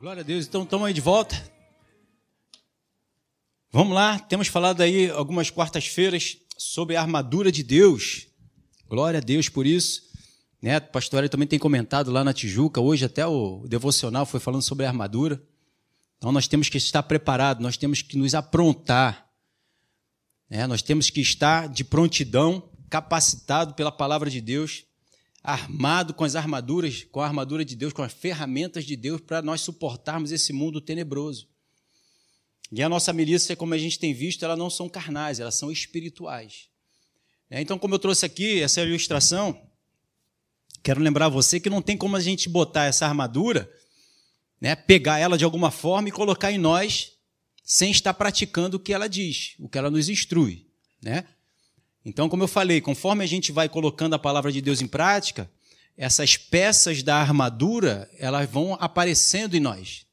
Glória a Deus. Então, estamos aí de volta. Vamos lá. Temos falado aí algumas quartas-feiras sobre a armadura de Deus. Glória a Deus por isso. Né? Pastor também tem comentado lá na Tijuca. Hoje até o devocional foi falando sobre a armadura. Então, nós temos que estar preparados, nós temos que nos aprontar. Né? Nós temos que estar de prontidão, capacitado pela palavra de Deus armado com as armaduras, com a armadura de Deus, com as ferramentas de Deus para nós suportarmos esse mundo tenebroso. E a nossa milícia, como a gente tem visto, elas não são carnais, elas são espirituais. É, então, como eu trouxe aqui essa ilustração, quero lembrar você que não tem como a gente botar essa armadura, né, pegar ela de alguma forma e colocar em nós sem estar praticando o que ela diz, o que ela nos instrui. Né? Então, como eu falei, conforme a gente vai colocando a palavra de Deus em prática, essas peças da armadura elas vão aparecendo em nós.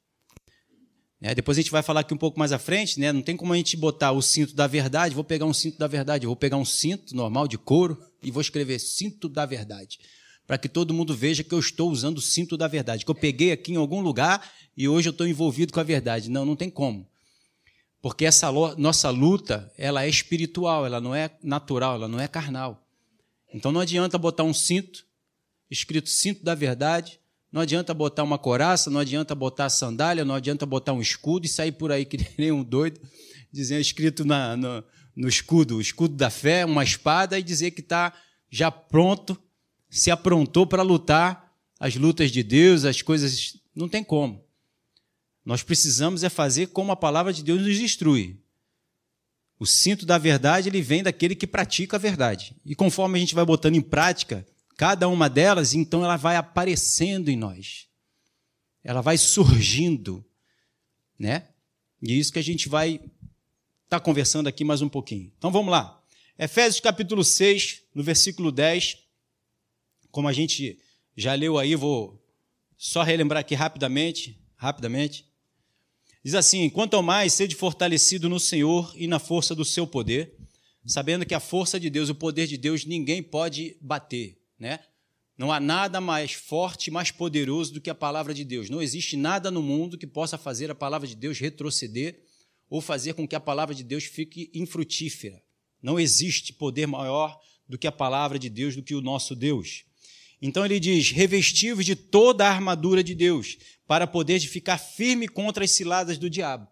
É, depois a gente vai falar aqui um pouco mais à frente, né? não tem como a gente botar o cinto da verdade, vou pegar um cinto da verdade, vou pegar um cinto normal de couro e vou escrever cinto da verdade, para que todo mundo veja que eu estou usando o cinto da verdade, que eu peguei aqui em algum lugar e hoje eu estou envolvido com a verdade. Não, não tem como. Porque essa nossa luta, ela é espiritual, ela não é natural, ela não é carnal. Então não adianta botar um cinto, escrito cinto da verdade, não adianta botar uma coraça, não adianta botar sandália, não adianta botar um escudo e sair por aí que nem um doido, dizendo escrito na, no, no escudo, o escudo da fé, uma espada, e dizer que está já pronto, se aprontou para lutar as lutas de Deus, as coisas. Não tem como. Nós precisamos é fazer como a palavra de Deus nos instrui. O cinto da verdade ele vem daquele que pratica a verdade. E conforme a gente vai botando em prática cada uma delas, então ela vai aparecendo em nós. Ela vai surgindo, né? E é isso que a gente vai estar tá conversando aqui mais um pouquinho. Então vamos lá. Efésios capítulo 6, no versículo 10. Como a gente já leu aí, vou só relembrar aqui rapidamente, rapidamente. Diz assim: quanto mais, sede fortalecido no Senhor e na força do seu poder, sabendo que a força de Deus, o poder de Deus, ninguém pode bater, né? Não há nada mais forte, mais poderoso do que a palavra de Deus. Não existe nada no mundo que possa fazer a palavra de Deus retroceder ou fazer com que a palavra de Deus fique infrutífera. Não existe poder maior do que a palavra de Deus, do que o nosso Deus. Então ele diz: revestivos de toda a armadura de Deus, para poder ficar firme contra as ciladas do diabo.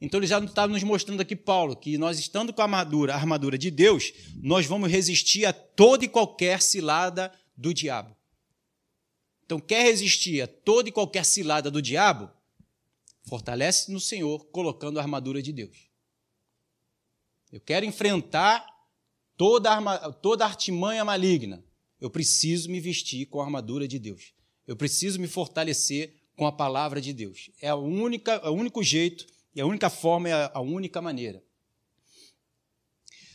Então ele já está nos mostrando aqui, Paulo, que nós estando com a armadura, a armadura de Deus, nós vamos resistir a toda e qualquer cilada do diabo. Então, quer resistir a toda e qualquer cilada do diabo? Fortalece no Senhor, colocando a armadura de Deus. Eu quero enfrentar toda, arma, toda artimanha maligna. Eu preciso me vestir com a armadura de Deus. Eu preciso me fortalecer com a palavra de Deus. É a única, é o único jeito e a única forma, é a única maneira.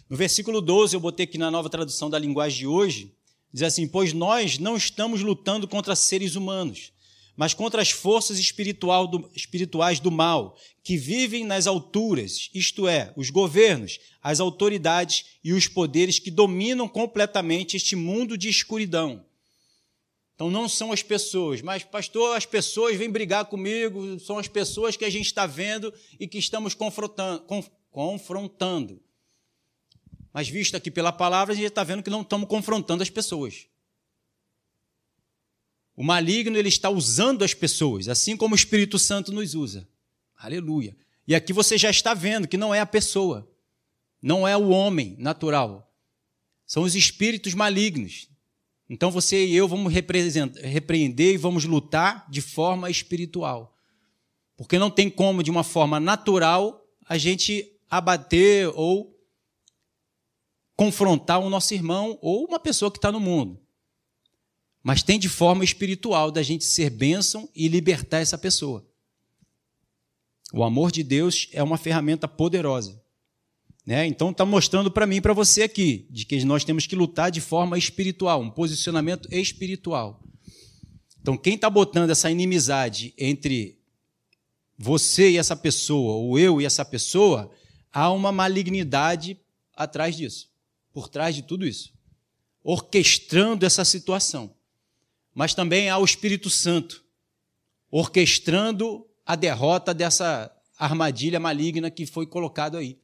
No versículo 12, eu botei aqui na nova tradução da linguagem de hoje, diz assim: Pois nós não estamos lutando contra seres humanos, mas contra as forças do, espirituais do mal, que vivem nas alturas, isto é, os governos, as autoridades e os poderes que dominam completamente este mundo de escuridão. Então não são as pessoas, mas, pastor, as pessoas vêm brigar comigo, são as pessoas que a gente está vendo e que estamos confrontando. confrontando. Mas visto aqui pela palavra, a gente está vendo que não estamos confrontando as pessoas. O maligno ele está usando as pessoas, assim como o Espírito Santo nos usa. Aleluia. E aqui você já está vendo que não é a pessoa, não é o homem natural. São os espíritos malignos. Então você e eu vamos repreender e vamos lutar de forma espiritual. Porque não tem como, de uma forma natural, a gente abater ou confrontar o nosso irmão ou uma pessoa que está no mundo. Mas tem de forma espiritual da gente ser bênção e libertar essa pessoa. O amor de Deus é uma ferramenta poderosa. Né? Então está mostrando para mim e para você aqui de que nós temos que lutar de forma espiritual, um posicionamento espiritual. Então quem está botando essa inimizade entre você e essa pessoa, ou eu e essa pessoa, há uma malignidade atrás disso, por trás de tudo isso, orquestrando essa situação. Mas também há o Espírito Santo orquestrando a derrota dessa armadilha maligna que foi colocado aí.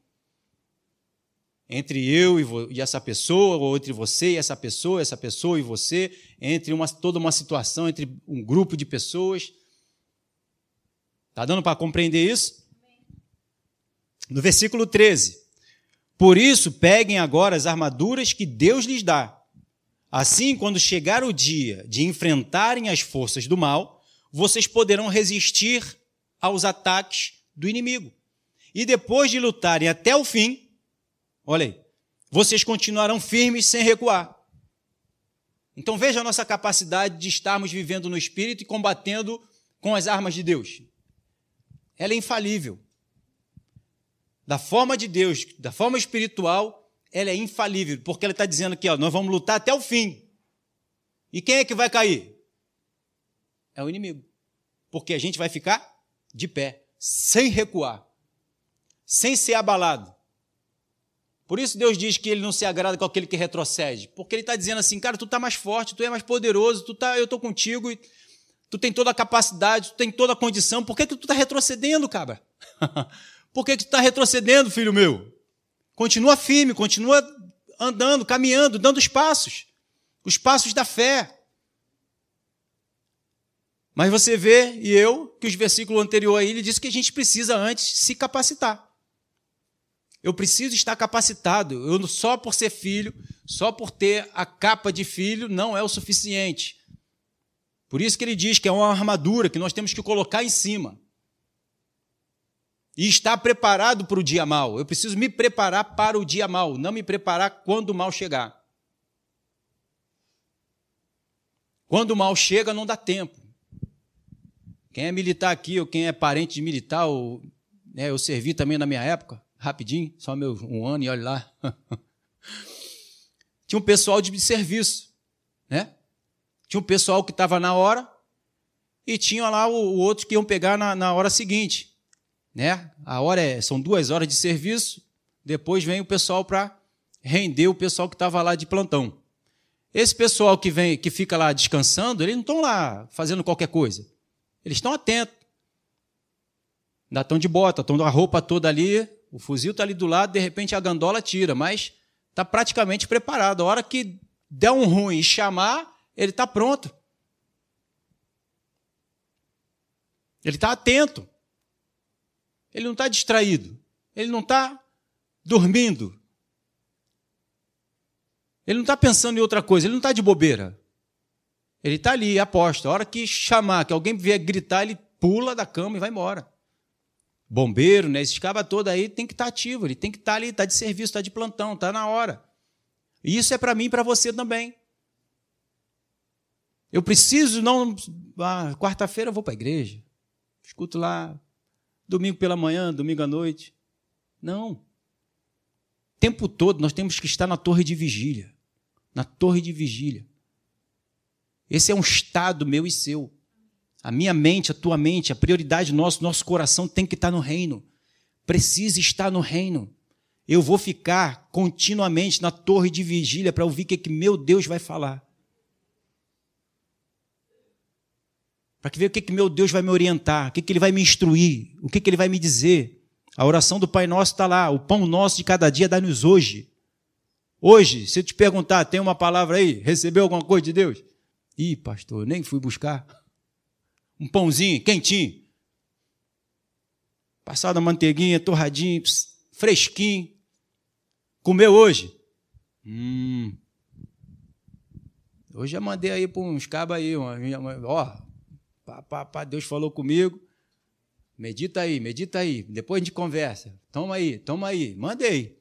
Entre eu e, essa pessoa, ou entre você e essa pessoa, essa pessoa e você, entre uma, toda uma situação, entre um grupo de pessoas. Está dando para compreender isso? No versículo 13. Por isso, peguem agora as armaduras que Deus lhes dá Assim, quando chegar o dia de enfrentarem as forças do mal, vocês poderão resistir aos ataques do inimigo. E depois de lutarem até o fim, olha aí, vocês continuarão firmes sem recuar. Então veja a nossa capacidade de estarmos vivendo no Espírito e combatendo com as armas de Deus. Ela é infalível. Da forma de Deus, da forma espiritual, ela é infalível, porque ela está dizendo aqui, nós vamos lutar até o fim. E quem é que vai cair? É o inimigo. Porque a gente vai ficar de pé, sem recuar, sem ser abalado. Por isso Deus diz que ele não se agrada com aquele que retrocede. Porque ele está dizendo assim, cara, tu está mais forte, tu é mais poderoso, tu tá, eu estou contigo, e tu tem toda a capacidade, tu tem toda a condição. Por que, que tu está retrocedendo, cabra? Por que, que tu está retrocedendo, filho meu? Continua firme, continua andando, caminhando, dando os passos, os passos da fé. Mas você vê, e eu, que os versículos anteriores aí, ele disse que a gente precisa antes se capacitar. Eu preciso estar capacitado. Eu só por ser filho, só por ter a capa de filho, não é o suficiente. Por isso que ele diz que é uma armadura que nós temos que colocar em cima e estar preparado para o dia mal. Eu preciso me preparar para o dia mal, não me preparar quando o mal chegar. Quando o mal chega, não dá tempo. Quem é militar aqui, ou quem é parente de militar, ou, né, eu servi também na minha época, rapidinho, só meu um ano e olha lá. Tinha um pessoal de serviço, né? Tinha um pessoal que estava na hora e tinha lá o, o outro que iam pegar na, na hora seguinte né? A hora é, são duas horas de serviço, depois vem o pessoal para render o pessoal que estava lá de plantão. Esse pessoal que vem, que fica lá descansando, eles não estão lá fazendo qualquer coisa. Eles estão atentos. Ainda estão de bota, estão com a roupa toda ali, o fuzil está ali do lado, de repente a gandola tira, mas está praticamente preparado. A hora que der um ruim e chamar, ele está pronto. Ele está atento. Ele não está distraído. Ele não está dormindo. Ele não está pensando em outra coisa. Ele não está de bobeira. Ele está ali, aposta. A hora que chamar, que alguém vier gritar, ele pula da cama e vai embora. Bombeiro, né? Esse cabas todo aí tem que estar tá ativo. Ele tem que estar tá ali, está de serviço, está de plantão, está na hora. E isso é para mim e para você também. Eu preciso não. Ah, Quarta-feira eu vou para a igreja. Escuto lá domingo pela manhã, domingo à noite. Não. O tempo todo nós temos que estar na torre de vigília. Na torre de vigília. Esse é um estado meu e seu. A minha mente, a tua mente, a prioridade nosso, nosso coração tem que estar no reino. Precisa estar no reino. Eu vou ficar continuamente na torre de vigília para ouvir o que, que meu Deus vai falar. para ver o que, que meu Deus vai me orientar, o que, que Ele vai me instruir, o que, que Ele vai me dizer. A oração do Pai Nosso está lá, o pão nosso de cada dia dá-nos hoje. Hoje, se eu te perguntar, tem uma palavra aí? Recebeu alguma coisa de Deus? Ih, pastor, nem fui buscar. Um pãozinho, quentinho. Passado a manteiguinha, torradinho, fresquinho. Comeu hoje? Hum. Hoje já mandei aí para uns cabos aí, ó, Pá, pá, pá, Deus falou comigo. Medita aí, medita aí. Depois a gente conversa. Toma aí, toma aí. Mandei.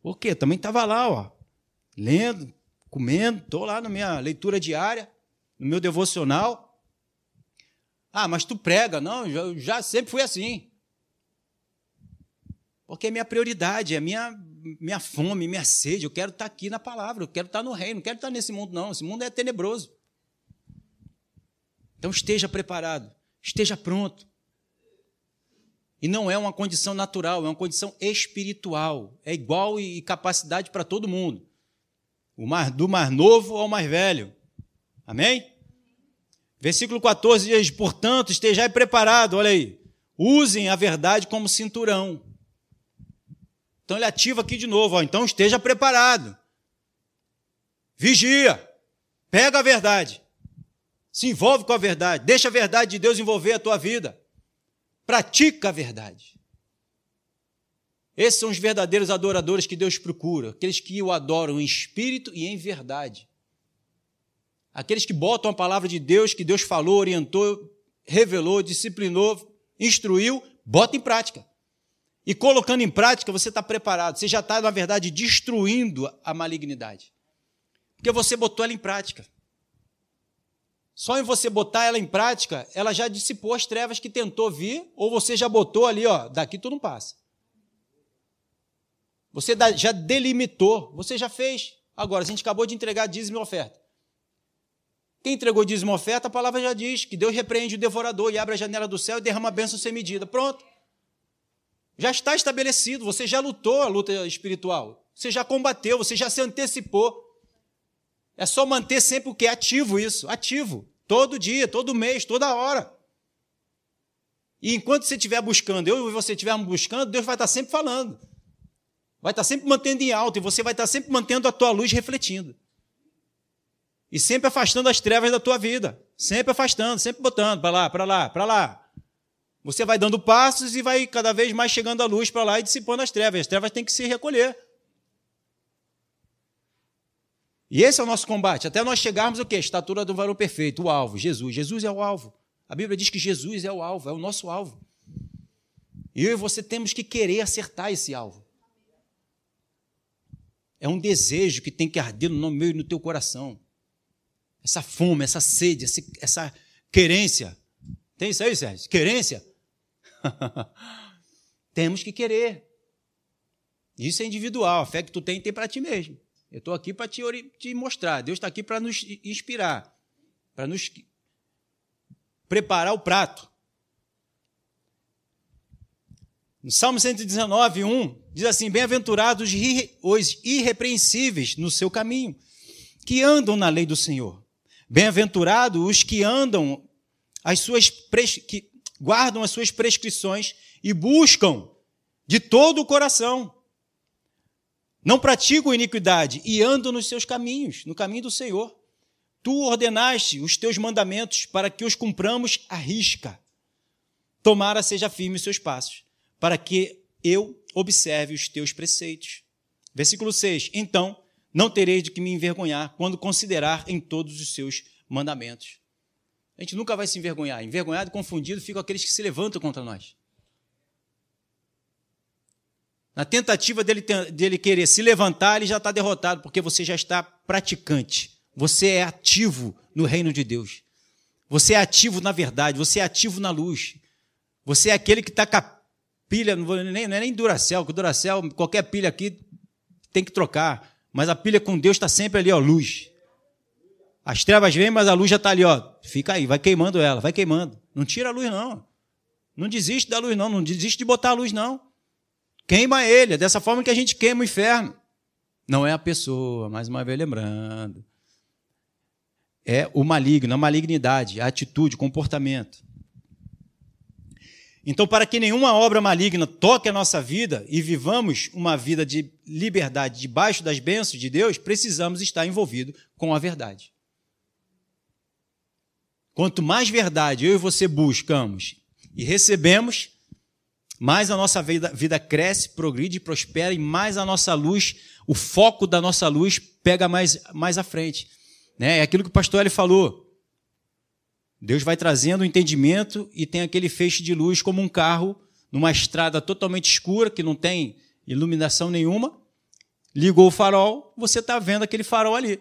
Por quê? Também estava lá, ó, lendo, comendo, estou lá na minha leitura diária, no meu devocional. Ah, mas tu prega. Não, já, já sempre fui assim. Porque é minha prioridade, é minha, minha fome, minha sede. Eu quero estar aqui na palavra, eu quero estar no reino, não quero estar nesse mundo, não. Esse mundo é tenebroso. Então esteja preparado, esteja pronto. E não é uma condição natural, é uma condição espiritual. É igual e capacidade para todo mundo. O mais, do mais novo ao mais velho. Amém? Versículo 14 diz: Portanto, estejai preparado, olha aí. Usem a verdade como cinturão. Então ele ativa aqui de novo, ó, então esteja preparado. Vigia. Pega a verdade. Se envolve com a verdade. Deixa a verdade de Deus envolver a tua vida. Pratica a verdade. Esses são os verdadeiros adoradores que Deus procura, aqueles que o adoram em espírito e em verdade. Aqueles que botam a palavra de Deus, que Deus falou, orientou, revelou, disciplinou, instruiu, bota em prática. E colocando em prática, você está preparado. Você já está, na verdade, destruindo a malignidade. Porque você botou ela em prática. Só em você botar ela em prática, ela já dissipou as trevas que tentou vir, ou você já botou ali, ó, daqui tu não passa. Você já delimitou, você já fez. Agora, a gente acabou de entregar dízimo e oferta. Quem entregou dízimo oferta, a palavra já diz que Deus repreende o devorador e abre a janela do céu e derrama a bênção sem medida. Pronto. Já está estabelecido, você já lutou a luta espiritual. Você já combateu, você já se antecipou. É só manter sempre o que é ativo isso, ativo. Todo dia, todo mês, toda hora. E enquanto você estiver buscando, eu e você estivermos buscando, Deus vai estar sempre falando vai estar sempre mantendo em alto e você vai estar sempre mantendo a tua luz refletindo. E sempre afastando as trevas da tua vida. Sempre afastando, sempre botando para lá, para lá, para lá. Você vai dando passos e vai cada vez mais chegando a luz para lá e dissipando as trevas. As trevas têm que se recolher. E esse é o nosso combate. Até nós chegarmos o quê? Estatura do varão perfeito, o alvo, Jesus. Jesus é o alvo. A Bíblia diz que Jesus é o alvo, é o nosso alvo. E eu e você temos que querer acertar esse alvo. É um desejo que tem que arder no meu e no teu coração. Essa fome, essa sede, essa querência. Tem isso aí, Sérgio? Querência? Temos que querer. Isso é individual. A fé que tu tem, tem para ti mesmo. Eu estou aqui para te, te mostrar. Deus está aqui para nos inspirar, para nos preparar o prato. No Salmo 119, 1, diz assim: Bem-aventurados os irrepreensíveis no seu caminho, que andam na lei do Senhor. Bem-aventurados os que andam as suas que guardam as suas prescrições e buscam de todo o coração. Não praticam iniquidade e andam nos seus caminhos, no caminho do Senhor. Tu ordenaste os teus mandamentos para que os cumpramos à risca. Tomara seja firme os seus passos para que eu observe os teus preceitos. Versículo 6: Então não tereis de que me envergonhar quando considerar em todos os seus mandamentos. A gente nunca vai se envergonhar. Envergonhado confundido ficam aqueles que se levantam contra nós. Na tentativa dele, dele querer se levantar, ele já está derrotado, porque você já está praticante. Você é ativo no reino de Deus. Você é ativo na verdade, você é ativo na luz. Você é aquele que está pilha, não, vou, nem, não é nem Duracell, que Duracell, qualquer pilha aqui tem que trocar. Mas a pilha com Deus está sempre ali, ó, luz. As trevas vêm, mas a luz já está ali, ó. Fica aí, vai queimando ela, vai queimando. Não tira a luz, não. Não desiste da luz, não. Não desiste de botar a luz, não. Queima ele. É dessa forma que a gente queima o inferno. Não é a pessoa, mais uma vez lembrando. É o maligno, a malignidade, a atitude, o comportamento. Então, para que nenhuma obra maligna toque a nossa vida e vivamos uma vida de liberdade debaixo das bênçãos de Deus, precisamos estar envolvidos com a verdade. Quanto mais verdade eu e você buscamos e recebemos, mais a nossa vida, vida cresce, progride, prospera e mais a nossa luz, o foco da nossa luz pega mais, mais à frente. Né? É aquilo que o pastor ele falou. Deus vai trazendo o entendimento e tem aquele feixe de luz como um carro numa estrada totalmente escura, que não tem iluminação nenhuma. Ligou o farol, você está vendo aquele farol ali.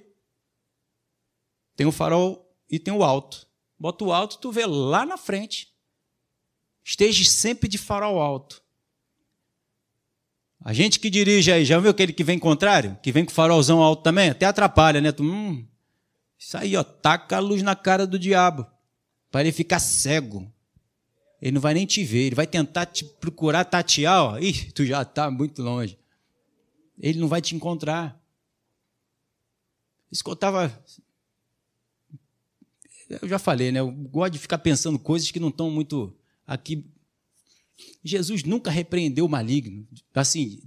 Tem o farol e tem o alto. Bota o alto, tu vê lá na frente. Esteja sempre de farol alto. A gente que dirige aí, já viu aquele que vem contrário? Que vem com farolzão alto também? Até atrapalha, né? Tu, hum, isso aí, ó, taca a luz na cara do diabo para ele ficar cego. Ele não vai nem te ver, ele vai tentar te procurar tatear, ó. Ih, tu já está muito longe. Ele não vai te encontrar. Isso que eu estava eu já falei, né? Eu gosto de ficar pensando coisas que não estão muito aqui. Jesus nunca repreendeu o maligno, assim,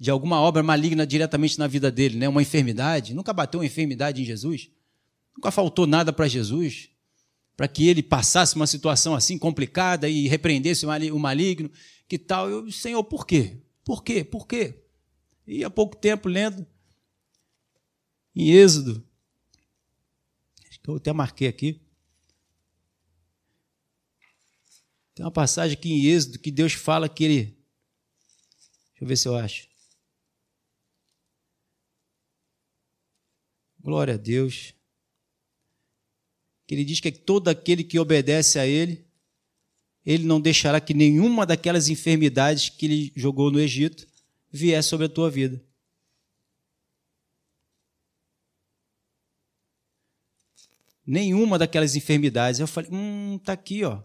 de alguma obra maligna diretamente na vida dele, né? Uma enfermidade, nunca bateu uma enfermidade em Jesus, nunca faltou nada para Jesus, para que ele passasse uma situação assim complicada e repreendesse o maligno, que tal? Eu, Senhor, por quê? Por quê? Por quê? E há pouco tempo lendo em Êxodo, acho que eu até marquei aqui. Tem uma passagem aqui em Êxodo que Deus fala que ele. Deixa eu ver se eu acho. Glória a Deus. Que ele diz que todo aquele que obedece a ele, ele não deixará que nenhuma daquelas enfermidades que ele jogou no Egito viesse sobre a tua vida. nenhuma daquelas enfermidades. Eu falei, hum, tá aqui, ó.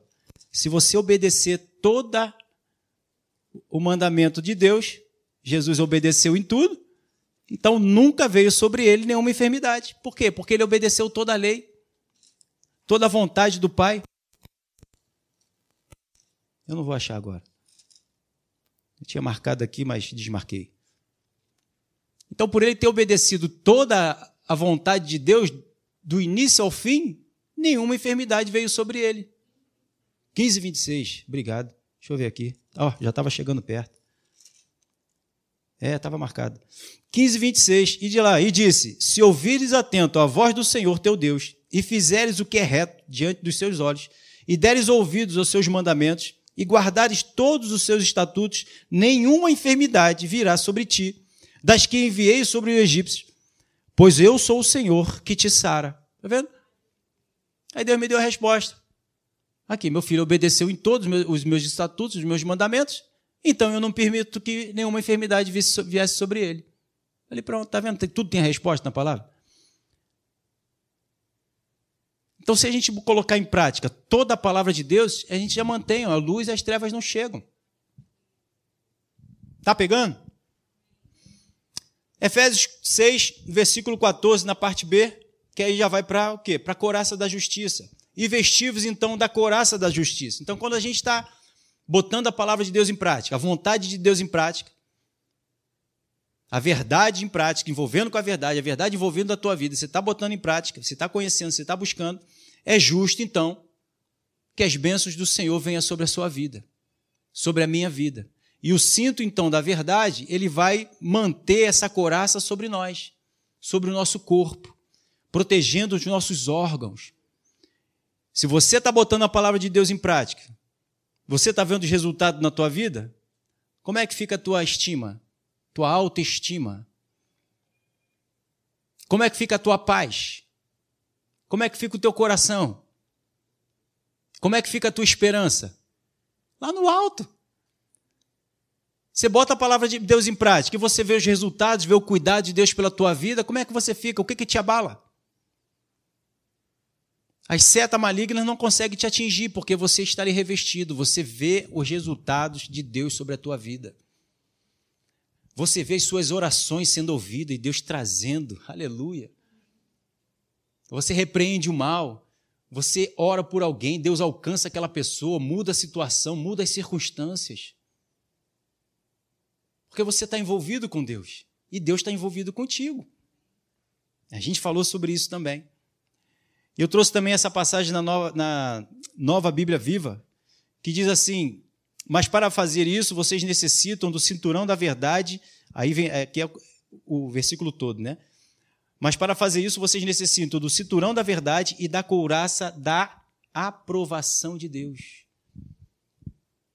Se você obedecer toda o mandamento de Deus, Jesus obedeceu em tudo, então nunca veio sobre ele nenhuma enfermidade. Por quê? Porque ele obedeceu toda a lei, toda a vontade do Pai. Eu não vou achar agora. Eu tinha marcado aqui, mas desmarquei. Então, por ele ter obedecido toda a vontade de Deus, do início ao fim, nenhuma enfermidade veio sobre ele. 15, 26. Obrigado. Deixa eu ver aqui. Ó, oh, já estava chegando perto. É, estava marcado. 15, 26. E de lá, e disse: Se ouvires atento a voz do Senhor teu Deus, e fizeres o que é reto diante dos seus olhos, e deres ouvidos aos seus mandamentos, e guardares todos os seus estatutos, nenhuma enfermidade virá sobre ti, das que enviei sobre os egípcios, pois eu sou o Senhor que te sara. Está vendo? Aí Deus me deu a resposta. Aqui, meu filho obedeceu em todos os meus estatutos, os meus mandamentos, então eu não permito que nenhuma enfermidade viesse sobre ele. Falei, pronto, tá vendo? Tudo tem a resposta na palavra. Então, se a gente colocar em prática toda a palavra de Deus, a gente já mantém a luz e as trevas não chegam. Tá pegando? Efésios 6, versículo 14, na parte B, que aí já vai para o quê? Para a coraça da justiça. E vestivos, então, da coraça da justiça. Então, quando a gente está botando a palavra de Deus em prática, a vontade de Deus em prática, a verdade em prática, envolvendo com a verdade, a verdade envolvendo a tua vida, você está botando em prática, você está conhecendo, você está buscando, é justo, então, que as bênçãos do Senhor venham sobre a sua vida, sobre a minha vida. E o cinto, então, da verdade, ele vai manter essa coraça sobre nós, sobre o nosso corpo, protegendo os nossos órgãos. Se você está botando a palavra de Deus em prática, você está vendo os resultados na tua vida, como é que fica a tua estima, tua autoestima? Como é que fica a tua paz? Como é que fica o teu coração? Como é que fica a tua esperança? Lá no alto. Você bota a palavra de Deus em prática e você vê os resultados, vê o cuidado de Deus pela tua vida, como é que você fica? O que, que te abala? As setas malignas não conseguem te atingir porque você está ali revestido, você vê os resultados de Deus sobre a tua vida. Você vê as suas orações sendo ouvidas e Deus trazendo, aleluia. Você repreende o mal, você ora por alguém, Deus alcança aquela pessoa, muda a situação, muda as circunstâncias. Porque você está envolvido com Deus. E Deus está envolvido contigo. A gente falou sobre isso também. Eu trouxe também essa passagem na nova, na nova Bíblia Viva, que diz assim: Mas para fazer isso, vocês necessitam do cinturão da verdade. Aí vem, é, é o versículo todo, né? Mas para fazer isso, vocês necessitam do cinturão da verdade e da couraça da aprovação de Deus.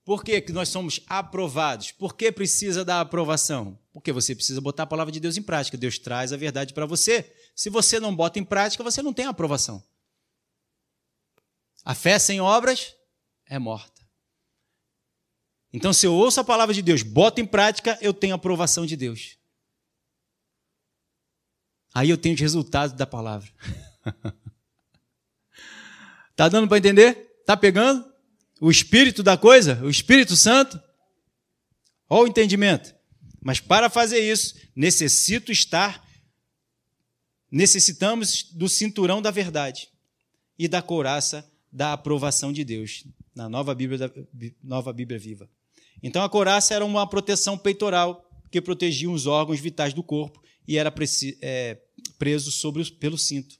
Por que, que nós somos aprovados? Por que precisa da aprovação? Porque você precisa botar a palavra de Deus em prática. Deus traz a verdade para você. Se você não bota em prática, você não tem aprovação. A fé sem obras é morta. Então, se eu ouço a palavra de Deus, boto em prática, eu tenho a aprovação de Deus. Aí eu tenho os resultados da palavra. tá dando para entender? Tá pegando? o espírito da coisa, o Espírito Santo. Olha o entendimento. Mas para fazer isso, necessito estar, necessitamos do cinturão da verdade. e da couraça da aprovação de Deus, na nova Bíblia, nova Bíblia Viva. Então a couraça era uma proteção peitoral que protegia os órgãos vitais do corpo e era é, preso sobre, pelo cinto.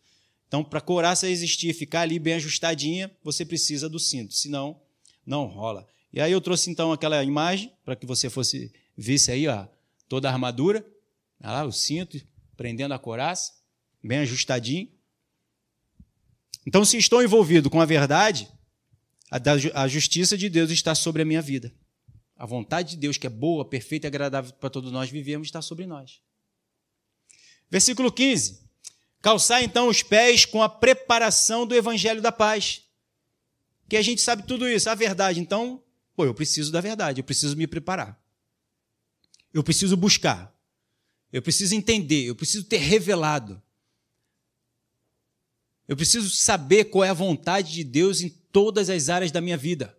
Então, para a couraça existir, ficar ali bem ajustadinha, você precisa do cinto, senão não rola. E aí eu trouxe então aquela imagem para que você fosse visse aí ó, toda a armadura, lá o cinto prendendo a couraça, bem ajustadinho. Então, se estou envolvido com a verdade, a justiça de Deus está sobre a minha vida. A vontade de Deus, que é boa, perfeita e agradável para todos nós vivemos, está sobre nós. Versículo 15. Calçar então os pés com a preparação do evangelho da paz. Que a gente sabe tudo isso, a verdade. Então, pô, eu preciso da verdade, eu preciso me preparar. Eu preciso buscar. Eu preciso entender, eu preciso ter revelado. Eu preciso saber qual é a vontade de Deus em todas as áreas da minha vida.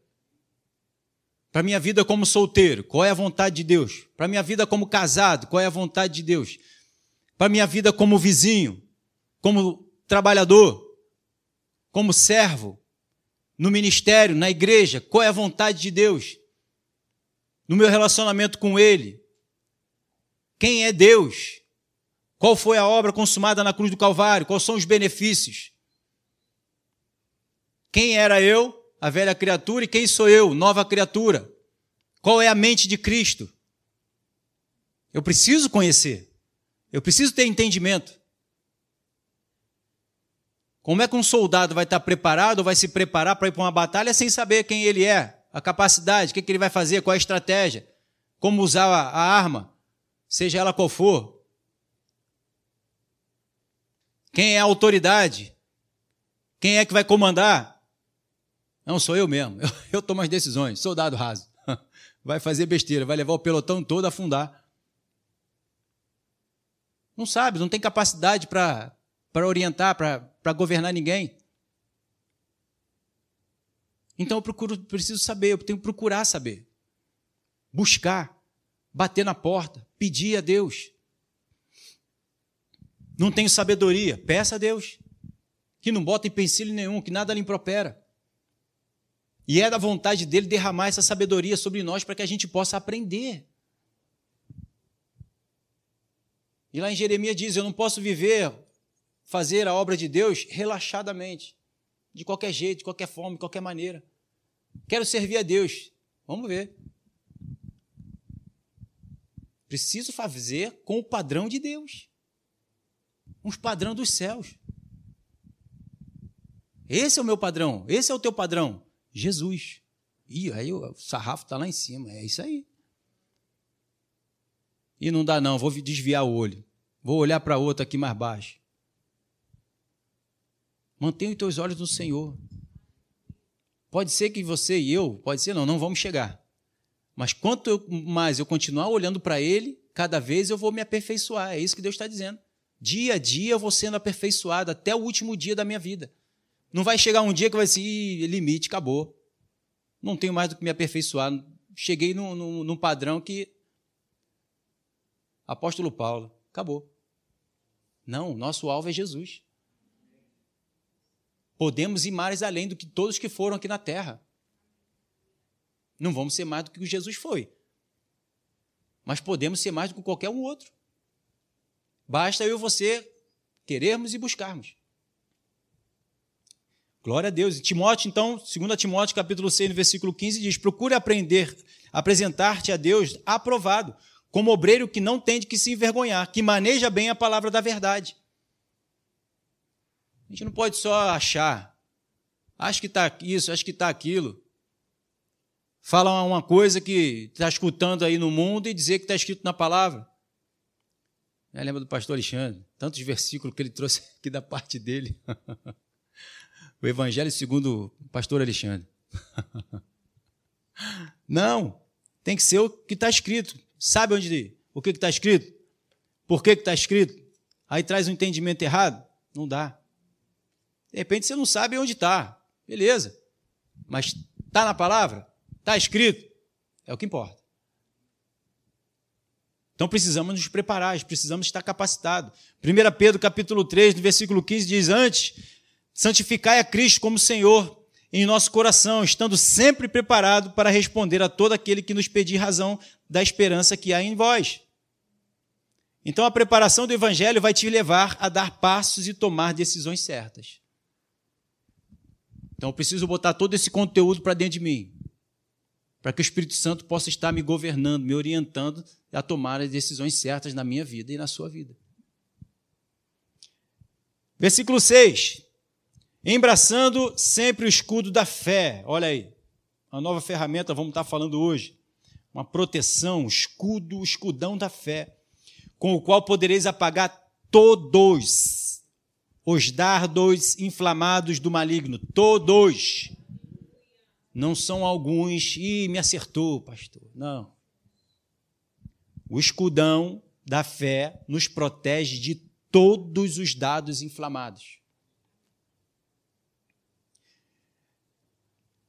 Para minha vida como solteiro, qual é a vontade de Deus? Para minha vida como casado, qual é a vontade de Deus? Para minha vida como vizinho, como trabalhador, como servo, no ministério, na igreja, qual é a vontade de Deus? No meu relacionamento com Ele. Quem é Deus? Qual foi a obra consumada na cruz do Calvário? Quais são os benefícios? Quem era eu, a velha criatura, e quem sou eu, nova criatura? Qual é a mente de Cristo? Eu preciso conhecer. Eu preciso ter entendimento. Como é que um soldado vai estar preparado ou vai se preparar para ir para uma batalha sem saber quem ele é, a capacidade, o que, ele vai fazer, qual é a estratégia, como usar a arma, seja ela qual for? Quem é a autoridade? Quem é que vai comandar? Não, sou eu mesmo. Eu, eu tomo as decisões. Soldado raso. Vai fazer besteira, vai levar o pelotão todo a afundar. Não sabe, não tem capacidade para orientar, para governar ninguém. Então eu procuro, preciso saber, eu tenho que procurar saber. Buscar, bater na porta, pedir a Deus. Não tenho sabedoria, peça a Deus. Que não bota empecilho nenhum, que nada lhe impropera. E é da vontade dele derramar essa sabedoria sobre nós para que a gente possa aprender. E lá em Jeremias diz: Eu não posso viver fazer a obra de Deus relaxadamente, de qualquer jeito, de qualquer forma, de qualquer maneira. Quero servir a Deus. Vamos ver. Preciso fazer com o padrão de Deus. Uns padrão dos céus. Esse é o meu padrão. Esse é o teu padrão. Jesus. Ih, aí o sarrafo está lá em cima. É isso aí. E não dá, não. Vou desviar o olho. Vou olhar para outro aqui mais baixo. Mantenha os teus olhos no Senhor. Pode ser que você e eu, pode ser não, não vamos chegar. Mas quanto mais eu continuar olhando para Ele, cada vez eu vou me aperfeiçoar. É isso que Deus está dizendo. Dia a dia eu vou sendo aperfeiçoado até o último dia da minha vida. Não vai chegar um dia que vai ser limite, acabou. Não tenho mais do que me aperfeiçoar. Cheguei num, num, num padrão que. Apóstolo Paulo, acabou. Não, nosso alvo é Jesus. Podemos ir mais além do que todos que foram aqui na terra. Não vamos ser mais do que Jesus foi. Mas podemos ser mais do que qualquer um outro. Basta eu e você querermos e buscarmos. Glória a Deus. Timóteo, então, 2 Timóteo, capítulo 6, versículo 15, diz: Procure aprender, apresentar-te a Deus aprovado, como obreiro que não tem de que se envergonhar, que maneja bem a palavra da verdade. A gente não pode só achar. Acho que está isso, acho que está aquilo. Fala uma coisa que está escutando aí no mundo e dizer que está escrito na palavra. Eu lembro do pastor Alexandre, tantos versículos que ele trouxe aqui da parte dele. o Evangelho segundo o pastor Alexandre. Não, tem que ser o que está escrito. Sabe onde o que está escrito? Por que está escrito? Aí traz um entendimento errado? Não dá. De repente você não sabe onde está. Beleza. Mas está na palavra? Está escrito? É o que importa. Então precisamos nos preparar, precisamos estar capacitados. 1 Pedro capítulo 3, no versículo 15, diz: Antes, Santificai a Cristo como Senhor em nosso coração, estando sempre preparado para responder a todo aquele que nos pedir razão da esperança que há em vós. Então a preparação do evangelho vai te levar a dar passos e tomar decisões certas. Então eu preciso botar todo esse conteúdo para dentro de mim, para que o Espírito Santo possa estar me governando, me orientando a tomar as decisões certas na minha vida e na sua vida. Versículo 6. Embraçando sempre o escudo da fé. Olha aí, uma nova ferramenta, vamos estar falando hoje. Uma proteção, um escudo, o escudão da fé, com o qual podereis apagar todos os dardos inflamados do maligno. Todos. Não são alguns. Ih, me acertou, pastor. Não. O escudão da fé nos protege de todos os dados inflamados.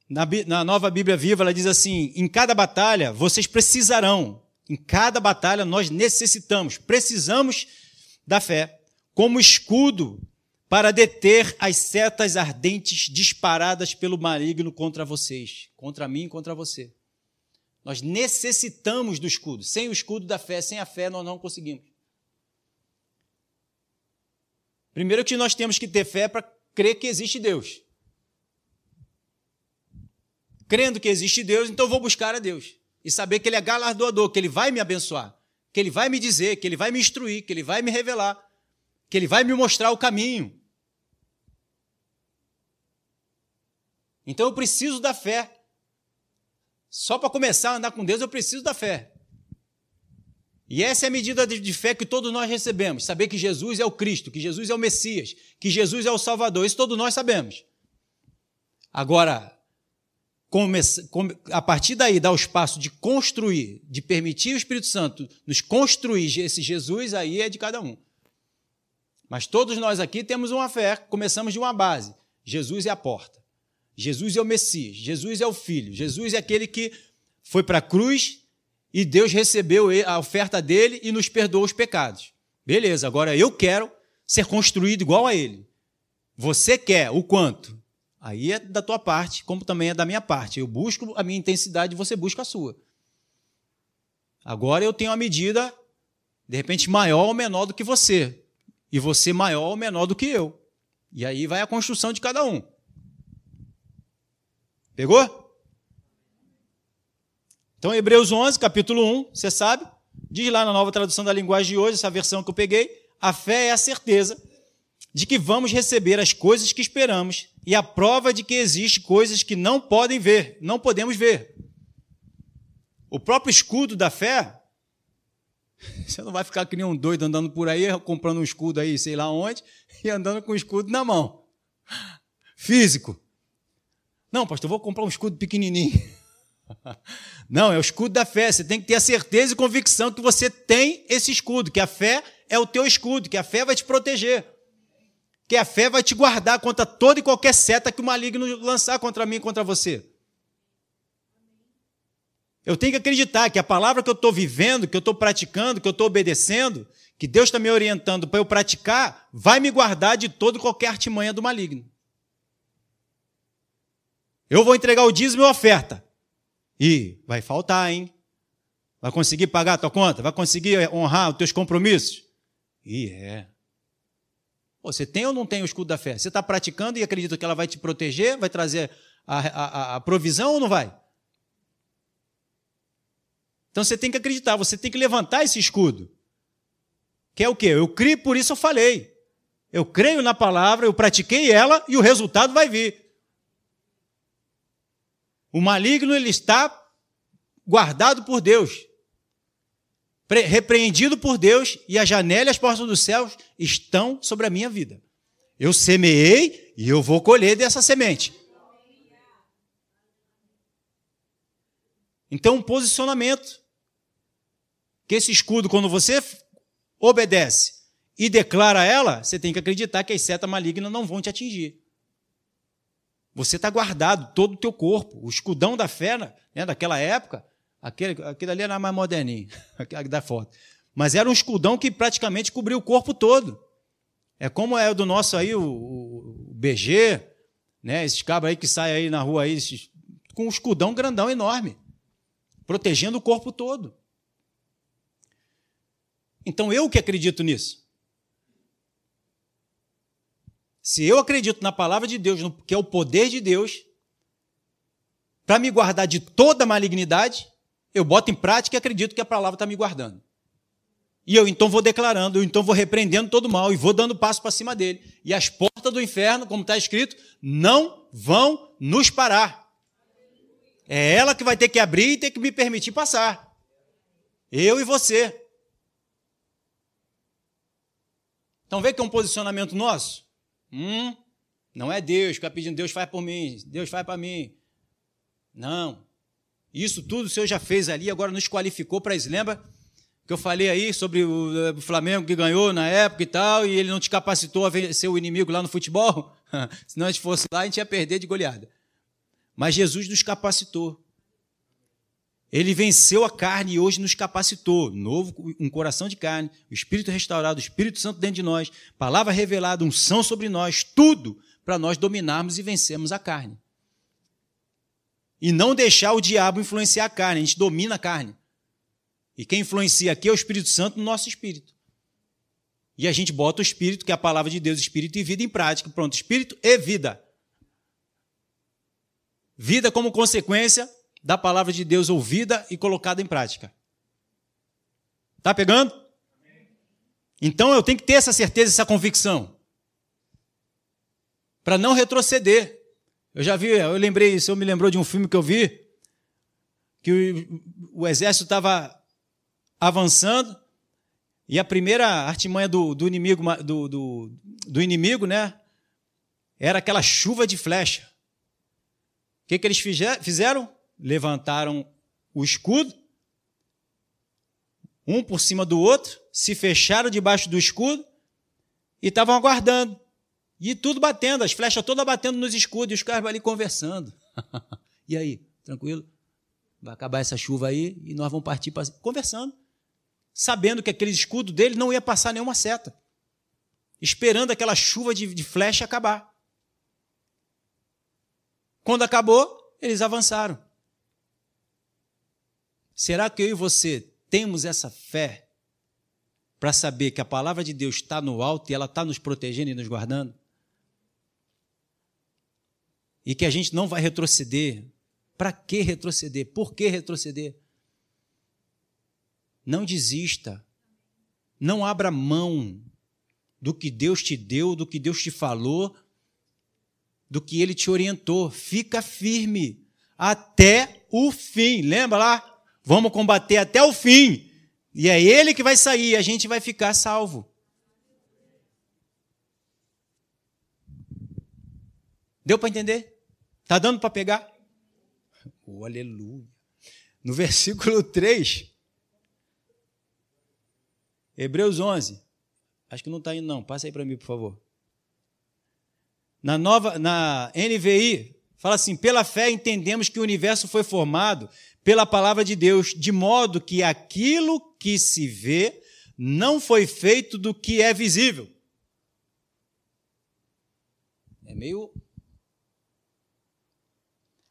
Na, na, nova Bíblia Viva, ela diz assim: em cada batalha vocês precisarão, em cada batalha nós necessitamos, precisamos da fé como escudo para deter as setas ardentes disparadas pelo maligno contra vocês, contra mim e contra você. Nós necessitamos do escudo. Sem o escudo da fé, sem a fé, nós não conseguimos. Primeiro que nós temos que ter fé para crer que existe Deus. Crendo que existe Deus, então vou buscar a Deus. E saber que Ele é galardoador, que Ele vai me abençoar, que Ele vai me dizer, que Ele vai me instruir, que Ele vai me revelar, que Ele vai me mostrar o caminho. Então eu preciso da fé. Só para começar a andar com Deus, eu preciso da fé. E essa é a medida de fé que todos nós recebemos: saber que Jesus é o Cristo, que Jesus é o Messias, que Jesus é o Salvador. Isso todos nós sabemos. Agora, a partir daí, dar o espaço de construir, de permitir o Espírito Santo nos construir esse Jesus, aí é de cada um. Mas todos nós aqui temos uma fé, começamos de uma base: Jesus é a porta. Jesus é o Messias, Jesus é o Filho, Jesus é aquele que foi para a cruz e Deus recebeu a oferta dele e nos perdoou os pecados. Beleza, agora eu quero ser construído igual a ele. Você quer o quanto? Aí é da tua parte, como também é da minha parte. Eu busco a minha intensidade, você busca a sua. Agora eu tenho uma medida, de repente, maior ou menor do que você. E você maior ou menor do que eu. E aí vai a construção de cada um. Pegou? Então, Hebreus 11, capítulo 1, você sabe, diz lá na nova tradução da linguagem de hoje, essa versão que eu peguei: a fé é a certeza de que vamos receber as coisas que esperamos e a prova de que existem coisas que não podem ver, não podemos ver. O próprio escudo da fé, você não vai ficar que nem um doido andando por aí, comprando um escudo aí, sei lá onde, e andando com o escudo na mão. Físico. Não, pastor, vou comprar um escudo pequenininho. Não, é o escudo da fé. Você tem que ter a certeza e convicção que você tem esse escudo, que a fé é o teu escudo, que a fé vai te proteger. Que a fé vai te guardar contra toda e qualquer seta que o maligno lançar contra mim e contra você. Eu tenho que acreditar que a palavra que eu estou vivendo, que eu estou praticando, que eu estou obedecendo, que Deus está me orientando para eu praticar, vai me guardar de toda e qualquer artimanha do maligno. Eu vou entregar o dízimo e a oferta. E vai faltar, hein? Vai conseguir pagar a tua conta? Vai conseguir honrar os teus compromissos? E é. Você tem ou não tem o escudo da fé? Você está praticando e acredita que ela vai te proteger, vai trazer a, a, a provisão ou não vai? Então você tem que acreditar, você tem que levantar esse escudo. Que é o quê? Eu criei, por isso eu falei. Eu creio na palavra, eu pratiquei ela e o resultado vai vir. O maligno ele está guardado por Deus, repreendido por Deus, e a janela e as portas dos céus estão sobre a minha vida. Eu semeei e eu vou colher dessa semente. Então, um posicionamento. Que esse escudo, quando você obedece e declara ela, você tem que acreditar que as setas malignas não vão te atingir. Você está guardado, todo o teu corpo. O escudão da fé, né, daquela época, aquele, aquele ali era mais moderninho, da foto. Mas era um escudão que praticamente cobria o corpo todo. É como é o do nosso aí, o, o BG, né? Esses cabos aí que saem aí na rua aí, esses, com um escudão grandão enorme, protegendo o corpo todo. Então eu que acredito nisso. Se eu acredito na palavra de Deus, que é o poder de Deus, para me guardar de toda malignidade, eu boto em prática e acredito que a palavra está me guardando. E eu então vou declarando, eu então vou repreendendo todo mal e vou dando passo para cima dele. E as portas do inferno, como está escrito, não vão nos parar. É ela que vai ter que abrir e ter que me permitir passar. Eu e você. Então vê que é um posicionamento nosso. Hum, não é Deus fica pedindo, Deus faz por mim, Deus faz para mim. Não. Isso tudo o Senhor já fez ali, agora nos qualificou para isso. Lembra que eu falei aí sobre o Flamengo que ganhou na época e tal, e ele não te capacitou a vencer o inimigo lá no futebol? Se não a gente fosse lá, a gente ia perder de goleada. Mas Jesus nos capacitou. Ele venceu a carne e hoje nos capacitou. Novo, um coração de carne, o Espírito restaurado, o Espírito Santo dentro de nós, palavra revelada, unção sobre nós, tudo para nós dominarmos e vencermos a carne. E não deixar o diabo influenciar a carne, a gente domina a carne. E quem influencia aqui é o Espírito Santo no nosso espírito. E a gente bota o espírito, que é a palavra de Deus, espírito e vida em prática. Pronto, espírito e vida. Vida como consequência da palavra de Deus ouvida e colocada em prática. Tá pegando? Então eu tenho que ter essa certeza, essa convicção. Para não retroceder. Eu já vi, eu lembrei, isso eu me lembrou de um filme que eu vi, que o, o exército estava avançando e a primeira artimanha do, do inimigo, do, do, do, inimigo, né, era aquela chuva de flecha. O que, que eles fizeram? levantaram o escudo, um por cima do outro, se fecharam debaixo do escudo e estavam aguardando. E tudo batendo, as flechas todas batendo nos escudos, e os caras ali conversando. e aí, tranquilo? Vai acabar essa chuva aí e nós vamos partir para. Conversando. Sabendo que aquele escudo dele não ia passar nenhuma seta. Esperando aquela chuva de, de flecha acabar. Quando acabou, eles avançaram. Será que eu e você temos essa fé para saber que a palavra de Deus está no alto e ela está nos protegendo e nos guardando? E que a gente não vai retroceder. Para que retroceder? Por que retroceder? Não desista. Não abra mão do que Deus te deu, do que Deus te falou, do que Ele te orientou. Fica firme até o fim. Lembra lá? Vamos combater até o fim. E é ele que vai sair, a gente vai ficar salvo. Deu para entender? Tá dando para pegar? Oh, aleluia. No versículo 3, Hebreus 11. Acho que não está indo, não. Passa aí para mim, por favor. Na nova, na NVI, fala assim: pela fé entendemos que o universo foi formado pela palavra de Deus, de modo que aquilo que se vê não foi feito do que é visível. É meio.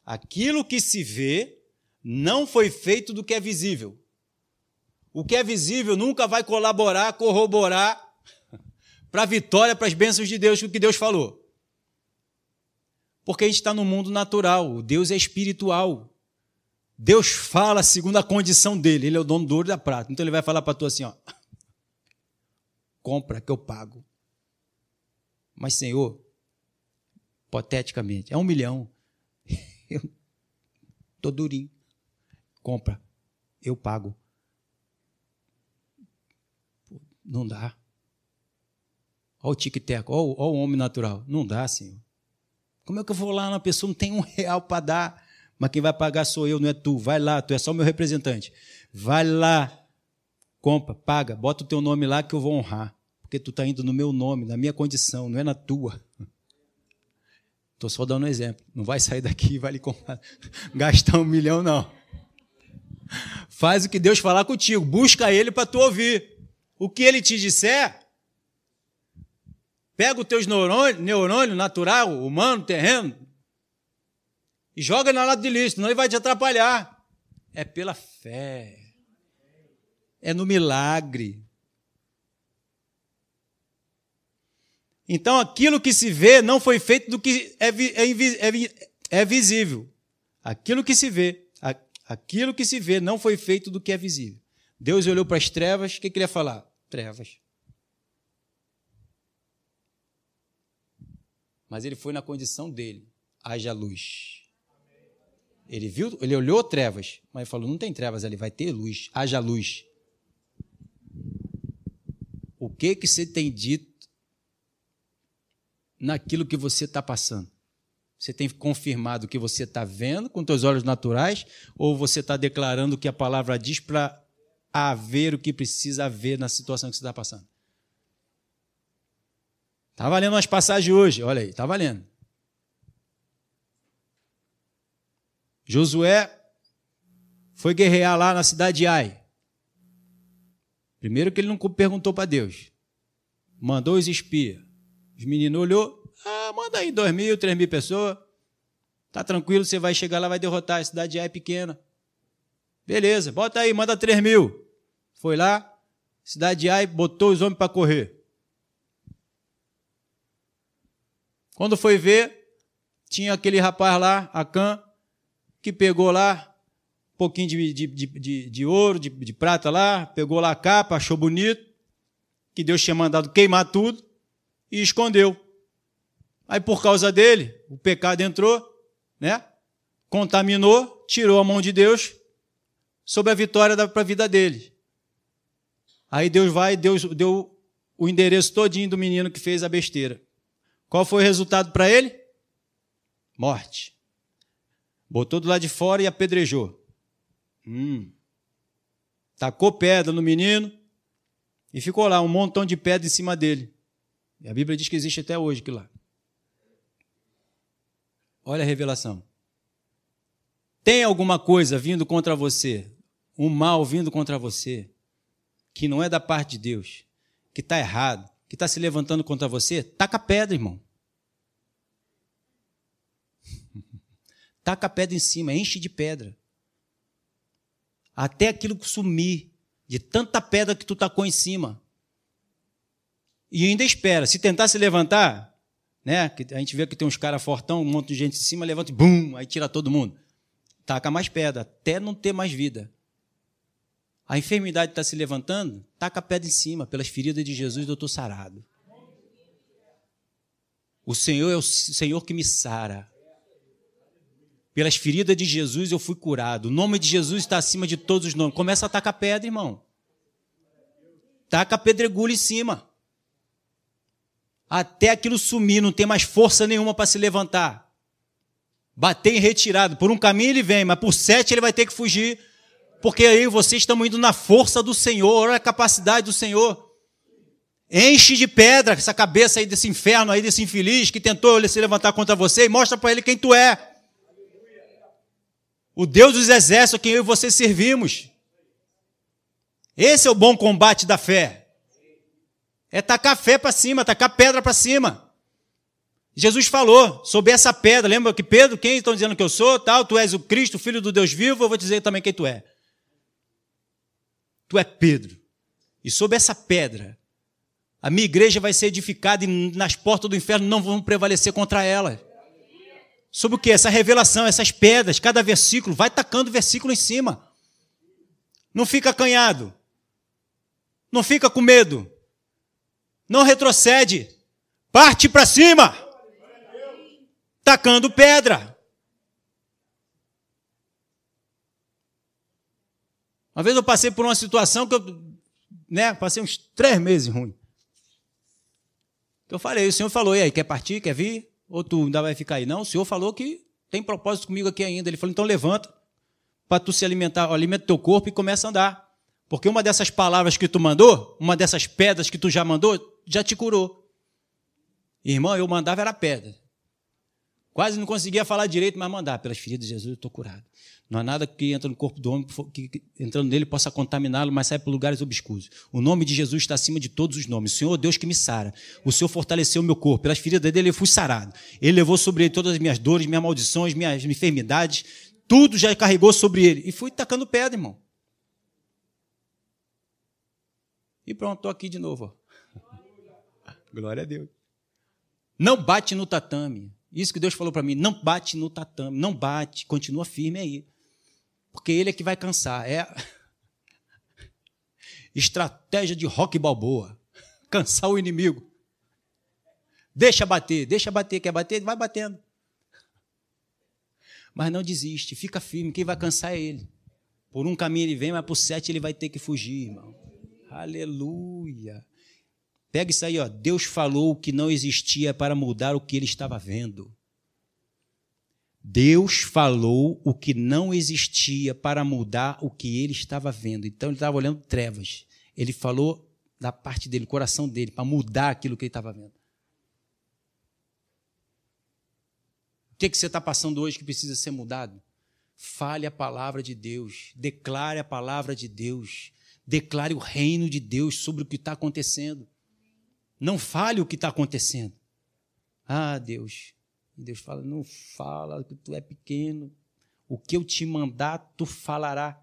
Aquilo que se vê não foi feito do que é visível. O que é visível nunca vai colaborar, corroborar para a vitória, para as bênçãos de Deus, o que Deus falou. Porque a gente está no mundo natural, Deus é espiritual. Deus fala segundo a condição dele. Ele é o dono do ouro e da prata. Então ele vai falar para tu assim, ó. Compra que eu pago. Mas, Senhor, hipoteticamente, é um milhão. Eu tô durinho. Compra. Eu pago. Não dá. Olha o tic-tac, olha, olha o homem natural. Não dá, Senhor. Como é que eu vou lá na pessoa não tem um real para dar? Mas quem vai pagar sou eu, não é tu. Vai lá, tu é só meu representante. Vai lá, compra, paga, bota o teu nome lá que eu vou honrar. Porque tu está indo no meu nome, na minha condição, não é na tua. Estou só dando um exemplo. Não vai sair daqui e vai lhe comprar, gastar um milhão, não. Faz o que Deus falar contigo. Busca Ele para tu ouvir. O que Ele te disser, Pega os teus neurônios, neurônio natural, humano, terreno, e joga na lado de lixo, senão ele vai te atrapalhar. É pela fé. É no milagre. Então, aquilo que se vê não foi feito do que é, é, é, é visível. Aquilo que se vê, aquilo que se vê não foi feito do que é visível. Deus olhou para as trevas, o que, que ele ia falar? Trevas. Mas ele foi na condição dele. Haja luz. Ele viu, ele olhou trevas, mas falou: não tem trevas ali, vai ter luz, haja luz. O que que você tem dito naquilo que você está passando? Você tem confirmado o que você está vendo com seus olhos naturais ou você está declarando o que a palavra diz para haver o que precisa haver na situação que você está passando? Está valendo umas passagens hoje, olha aí, está valendo. Josué foi guerrear lá na cidade de Ai. Primeiro que ele não perguntou para Deus. Mandou os espias. Os meninos olhou, ah, manda aí dois mil, três mil pessoas. Tá tranquilo, você vai chegar lá, vai derrotar. A cidade de Ai é pequena. Beleza, bota aí, manda três mil. Foi lá, cidade de Ai, botou os homens para correr. Quando foi ver, tinha aquele rapaz lá, Acã, que pegou lá um pouquinho de, de, de, de ouro, de, de prata lá, pegou lá a capa, achou bonito, que Deus tinha mandado queimar tudo e escondeu. Aí por causa dele, o pecado entrou, né? Contaminou, tirou a mão de Deus sobre a vitória para a vida dele. Aí Deus vai, Deus deu o endereço todinho do menino que fez a besteira. Qual foi o resultado para ele? Morte. Botou do lado de fora e apedrejou. Hum. Tacou pedra no menino e ficou lá um montão de pedra em cima dele. E a Bíblia diz que existe até hoje aquilo lá. Olha a revelação. Tem alguma coisa vindo contra você, um mal vindo contra você, que não é da parte de Deus, que está errado, que está se levantando contra você, taca pedra, irmão. taca pedra em cima, enche de pedra. Até aquilo sumir, de tanta pedra que tu tacou em cima. E ainda espera. Se tentar se levantar, né? A gente vê que tem uns caras fortão, um monte de gente em cima, levanta e bum, aí tira todo mundo. Taca mais pedra, até não ter mais vida. A enfermidade está se levantando, taca a pedra em cima, pelas feridas de Jesus, eu estou sarado. O Senhor é o Senhor que me sara. Pelas feridas de Jesus eu fui curado. O nome de Jesus está acima de todos os nomes. Começa a tacar pedra, irmão. Taca pedregulho em cima. Até aquilo sumir, não tem mais força nenhuma para se levantar. Bater em retirado. Por um caminho ele vem, mas por sete ele vai ter que fugir. Porque aí vocês estão indo na força do Senhor, olha a capacidade do Senhor. Enche de pedra essa cabeça aí desse inferno aí, desse infeliz que tentou se levantar contra você e mostra para ele quem tu é. O Deus dos exércitos a quem eu e você servimos. Esse é o bom combate da fé. É tacar fé para cima, tacar pedra para cima. Jesus falou sobre essa pedra. Lembra que Pedro, quem estão dizendo que eu sou? Tal, tu és o Cristo, filho do Deus vivo. Eu vou dizer também quem tu é. Tu é Pedro. E sobre essa pedra, a minha igreja vai ser edificada e nas portas do inferno não vão prevalecer contra ela sobre o que? Essa revelação, essas pedras, cada versículo, vai tacando versículo em cima. Não fica acanhado. Não fica com medo. Não retrocede. Parte para cima. Tacando pedra. Uma vez eu passei por uma situação que eu, né, passei uns três meses ruim. Eu falei, o senhor falou, e aí, quer partir, quer vir? Ou tu ainda vai ficar aí? Não, o Senhor falou que tem propósito comigo aqui ainda. Ele falou, então levanta para tu se alimentar, alimenta teu corpo e começa a andar. Porque uma dessas palavras que tu mandou, uma dessas pedras que tu já mandou, já te curou. Irmão, eu mandava era pedra. Quase não conseguia falar direito, mas mandar. Pelas feridas de Jesus eu estou curado. Não há nada que entra no corpo do homem que, entrando nele possa contaminá-lo, mas sai por lugares obscuros. O nome de Jesus está acima de todos os nomes. O Senhor, Deus que me sara. O Senhor fortaleceu o meu corpo. Pelas feridas dele eu fui sarado. Ele levou sobre ele todas as minhas dores, minhas maldições, minhas enfermidades. Tudo já carregou sobre ele. E fui tacando pedra, irmão. E pronto, estou aqui de novo. Glória a Deus. Não bate no tatame. Isso que Deus falou para mim. Não bate no tatame. Não bate. Continua firme aí. Porque ele é que vai cansar. É estratégia de rock balboa. Cansar o inimigo. Deixa bater, deixa bater, quer bater, vai batendo. Mas não desiste, fica firme, quem vai cansar é ele. Por um caminho ele vem, mas por sete ele vai ter que fugir, irmão. Aleluia. Pega isso aí, ó. Deus falou que não existia para mudar o que ele estava vendo. Deus falou o que não existia para mudar o que ele estava vendo. Então ele estava olhando trevas. Ele falou da parte dele, coração dele, para mudar aquilo que ele estava vendo. O que, que você está passando hoje que precisa ser mudado? Fale a palavra de Deus, declare a palavra de Deus, declare o reino de Deus sobre o que está acontecendo. Não fale o que está acontecendo. Ah, Deus, Deus fala: não fala, que tu é pequeno. O que eu te mandar, tu falará.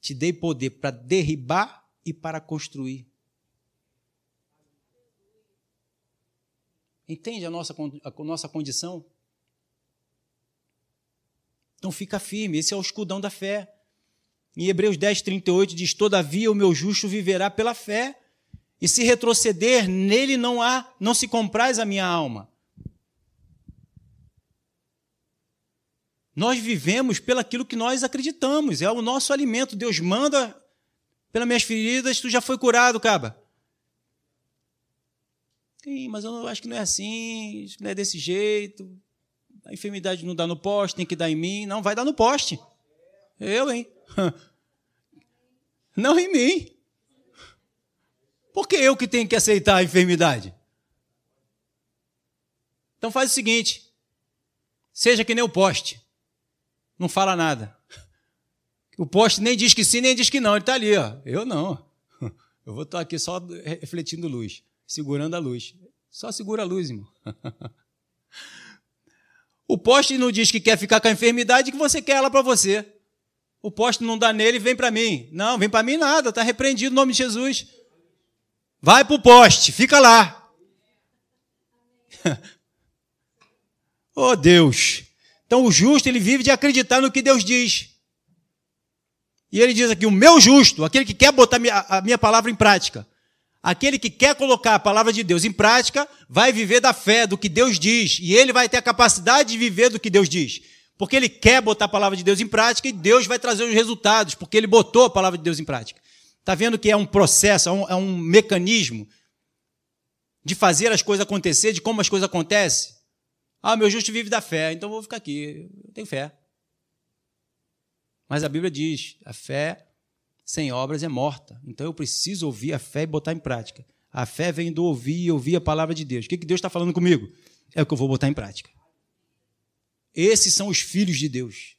Te dei poder para derribar e para construir. Entende a nossa, a nossa condição? Então fica firme, esse é o escudão da fé. Em Hebreus 10, 38 diz: Todavia o meu justo viverá pela fé, e se retroceder, nele não há, não se compraz a minha alma. Nós vivemos pelaquilo que nós acreditamos, é o nosso alimento. Deus manda pelas minhas feridas, tu já foi curado, caba. Sim, mas eu acho que não é assim, não é desse jeito. A enfermidade não dá no poste, tem que dar em mim. Não, vai dar no poste. Eu, hein? Não em mim. Por que eu que tenho que aceitar a enfermidade? Então faz o seguinte: seja que nem o poste não fala nada. O poste nem diz que sim, nem diz que não. Ele está ali, ó. Eu não. Eu vou estar aqui só refletindo luz, segurando a luz. Só segura a luz, irmão. O poste não diz que quer ficar com a enfermidade que você quer ela para você. O poste não dá nele, vem para mim. Não, vem para mim nada, está repreendido no nome de Jesus. Vai para o poste, fica lá. oh Deus, então o justo, ele vive de acreditar no que Deus diz. E ele diz aqui: o meu justo, aquele que quer botar a minha palavra em prática, aquele que quer colocar a palavra de Deus em prática, vai viver da fé, do que Deus diz. E ele vai ter a capacidade de viver do que Deus diz. Porque ele quer botar a palavra de Deus em prática e Deus vai trazer os resultados, porque ele botou a palavra de Deus em prática. Está vendo que é um processo, é um, é um mecanismo de fazer as coisas acontecer, de como as coisas acontecem? Ah, meu justo vive da fé, então vou ficar aqui. Eu tenho fé. Mas a Bíblia diz: a fé sem obras é morta. Então eu preciso ouvir a fé e botar em prática. A fé vem do ouvir e ouvir a palavra de Deus. O que Deus está falando comigo? É o que eu vou botar em prática. Esses são os filhos de Deus.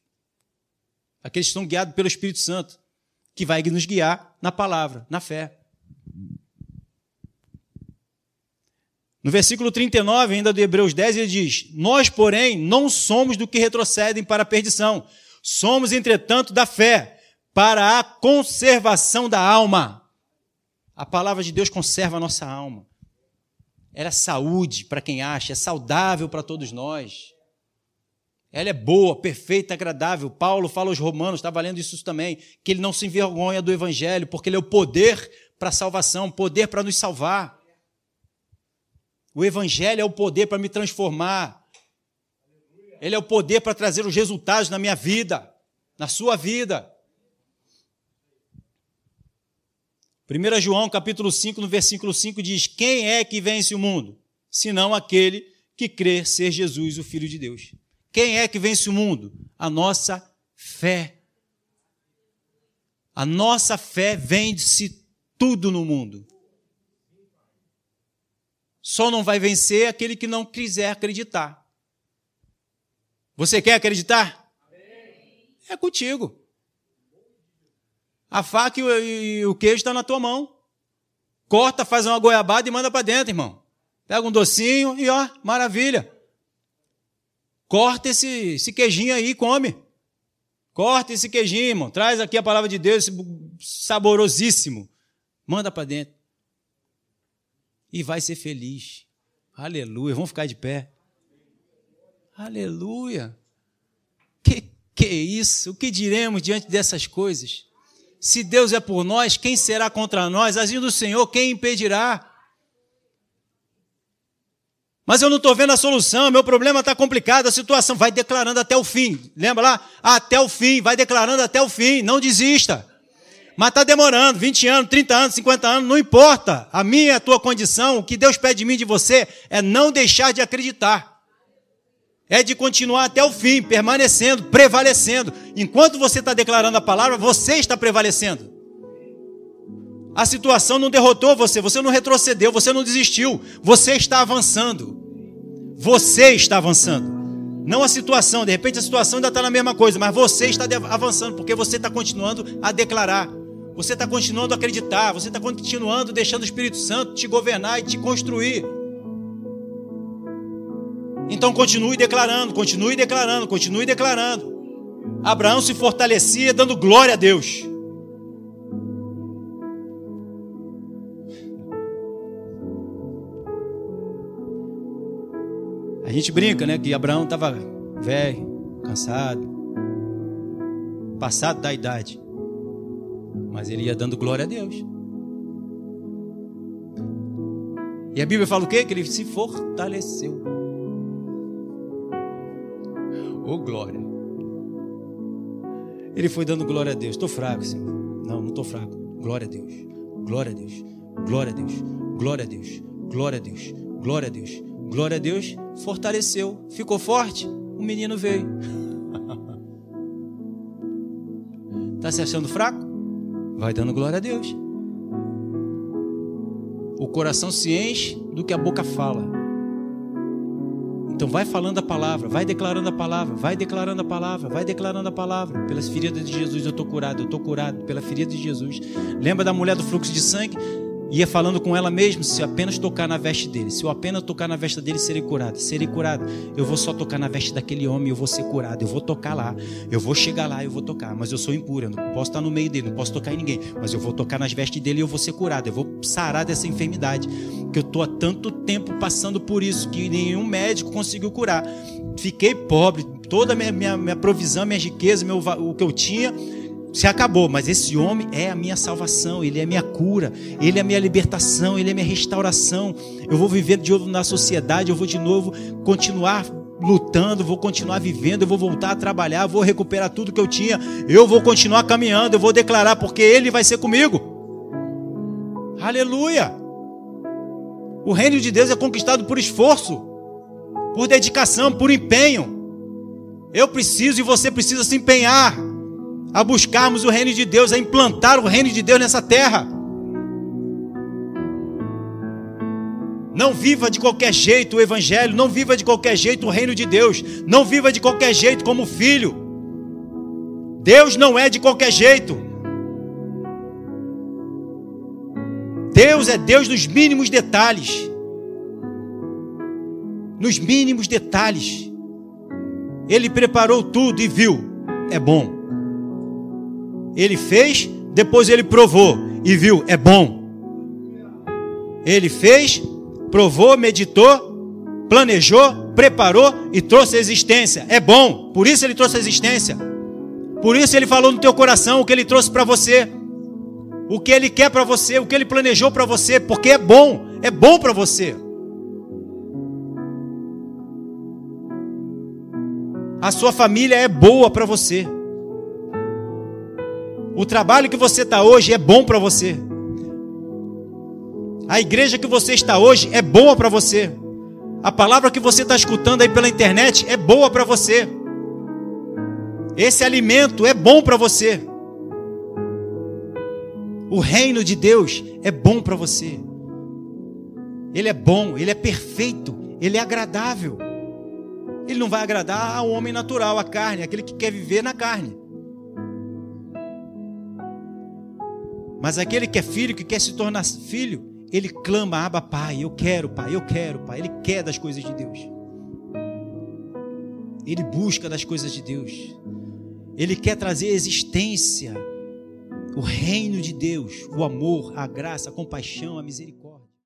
Aqueles que estão guiados pelo Espírito Santo, que vai nos guiar na palavra, na fé. No versículo 39, ainda de Hebreus 10, ele diz: Nós, porém, não somos do que retrocedem para a perdição, somos, entretanto, da fé, para a conservação da alma. A palavra de Deus conserva a nossa alma. Ela é saúde para quem acha, é saudável para todos nós. Ela é boa, perfeita, agradável. Paulo fala aos romanos, está valendo isso também, que ele não se envergonha do evangelho, porque ele é o poder para a salvação, poder para nos salvar. O Evangelho é o poder para me transformar. Ele é o poder para trazer os resultados na minha vida, na sua vida. 1 João capítulo 5, no versículo 5 diz: Quem é que vence o mundo? Senão aquele que crê ser Jesus, o Filho de Deus. Quem é que vence o mundo? A nossa fé. A nossa fé vence tudo no mundo. Só não vai vencer aquele que não quiser acreditar. Você quer acreditar? É contigo. A faca e o queijo está na tua mão. Corta, faz uma goiabada e manda para dentro, irmão. Pega um docinho e ó, maravilha. Corta esse, esse queijinho aí e come. Corta esse queijinho, irmão. Traz aqui a palavra de Deus, saborosíssimo. Manda para dentro. E vai ser feliz. Aleluia. Vamos ficar de pé. Aleluia. Que que isso? O que diremos diante dessas coisas? Se Deus é por nós, quem será contra nós? Agindo do Senhor, quem impedirá? Mas eu não estou vendo a solução, meu problema está complicado, a situação. Vai declarando até o fim. Lembra lá? Até o fim, vai declarando até o fim, não desista. Mas está demorando, 20 anos, 30 anos, 50 anos, não importa. A minha, a tua condição, o que Deus pede de mim, de você, é não deixar de acreditar. É de continuar até o fim, permanecendo, prevalecendo. Enquanto você está declarando a palavra, você está prevalecendo. A situação não derrotou você, você não retrocedeu, você não desistiu, você está avançando. Você está avançando. Não a situação, de repente a situação ainda está na mesma coisa, mas você está avançando, porque você está continuando a declarar, você está continuando a acreditar, você está continuando deixando o Espírito Santo te governar e te construir. Então continue declarando, continue declarando, continue declarando. Abraão se fortalecia dando glória a Deus. Gente brinca, né? Que Abraão estava velho, cansado, passado da idade. Mas ele ia dando glória a Deus. E a Bíblia fala o quê? Que ele se fortaleceu. Oh, glória. Ele foi dando glória a Deus. Estou fraco, Senhor. Não, não estou fraco. Glória a Deus. Glória a Deus. Glória a Deus. Glória a Deus. Glória a Deus. Glória a Deus. Glória a Deus, fortaleceu, ficou forte, o menino veio. Está se achando fraco? Vai dando glória a Deus. O coração se enche do que a boca fala. Então vai falando a palavra, vai declarando a palavra, vai declarando a palavra, vai declarando a palavra. Pelas feridas de Jesus eu estou curado, eu estou curado pela ferida de Jesus. Lembra da mulher do fluxo de sangue? Ia falando com ela mesmo: se eu apenas tocar na veste dele, se eu apenas tocar na veste dele, serei curado, serei curado. Eu vou só tocar na veste daquele homem, eu vou ser curado. Eu vou tocar lá, eu vou chegar lá, eu vou tocar. Mas eu sou impura, eu não posso estar no meio dele, não posso tocar em ninguém. Mas eu vou tocar nas vestes dele e eu vou ser curado. Eu vou sarar dessa enfermidade que eu estou há tanto tempo passando por isso que nenhum médico conseguiu curar. Fiquei pobre, toda a minha, minha, minha provisão, minha riqueza, meu, o que eu tinha se acabou, mas esse homem é a minha salvação, ele é a minha cura, ele é a minha libertação, ele é a minha restauração. Eu vou viver de novo na sociedade, eu vou de novo continuar lutando, vou continuar vivendo, eu vou voltar a trabalhar, vou recuperar tudo que eu tinha, eu vou continuar caminhando, eu vou declarar, porque Ele vai ser comigo. Aleluia! O reino de Deus é conquistado por esforço, por dedicação, por empenho. Eu preciso e você precisa se empenhar a buscarmos o reino de Deus, a implantar o reino de Deus nessa terra. Não viva de qualquer jeito o Evangelho, não viva de qualquer jeito o reino de Deus, não viva de qualquer jeito como filho. Deus não é de qualquer jeito. Deus é Deus nos mínimos detalhes. Nos mínimos detalhes. Ele preparou tudo e viu, é bom. Ele fez, depois ele provou e viu, é bom. Ele fez, provou, meditou, planejou, preparou e trouxe a existência. É bom, por isso ele trouxe a existência. Por isso ele falou no teu coração o que ele trouxe para você. O que ele quer para você, o que ele planejou para você, porque é bom, é bom para você. A sua família é boa para você. O trabalho que você está hoje é bom para você. A igreja que você está hoje é boa para você. A palavra que você está escutando aí pela internet é boa para você. Esse alimento é bom para você. O reino de Deus é bom para você. Ele é bom, ele é perfeito, ele é agradável. Ele não vai agradar ao homem natural, à carne, aquele que quer viver na carne. Mas aquele que é filho, que quer se tornar filho, ele clama, aba pai, eu quero, pai, eu quero, pai. Ele quer das coisas de Deus. Ele busca das coisas de Deus. Ele quer trazer existência, o reino de Deus, o amor, a graça, a compaixão, a misericórdia.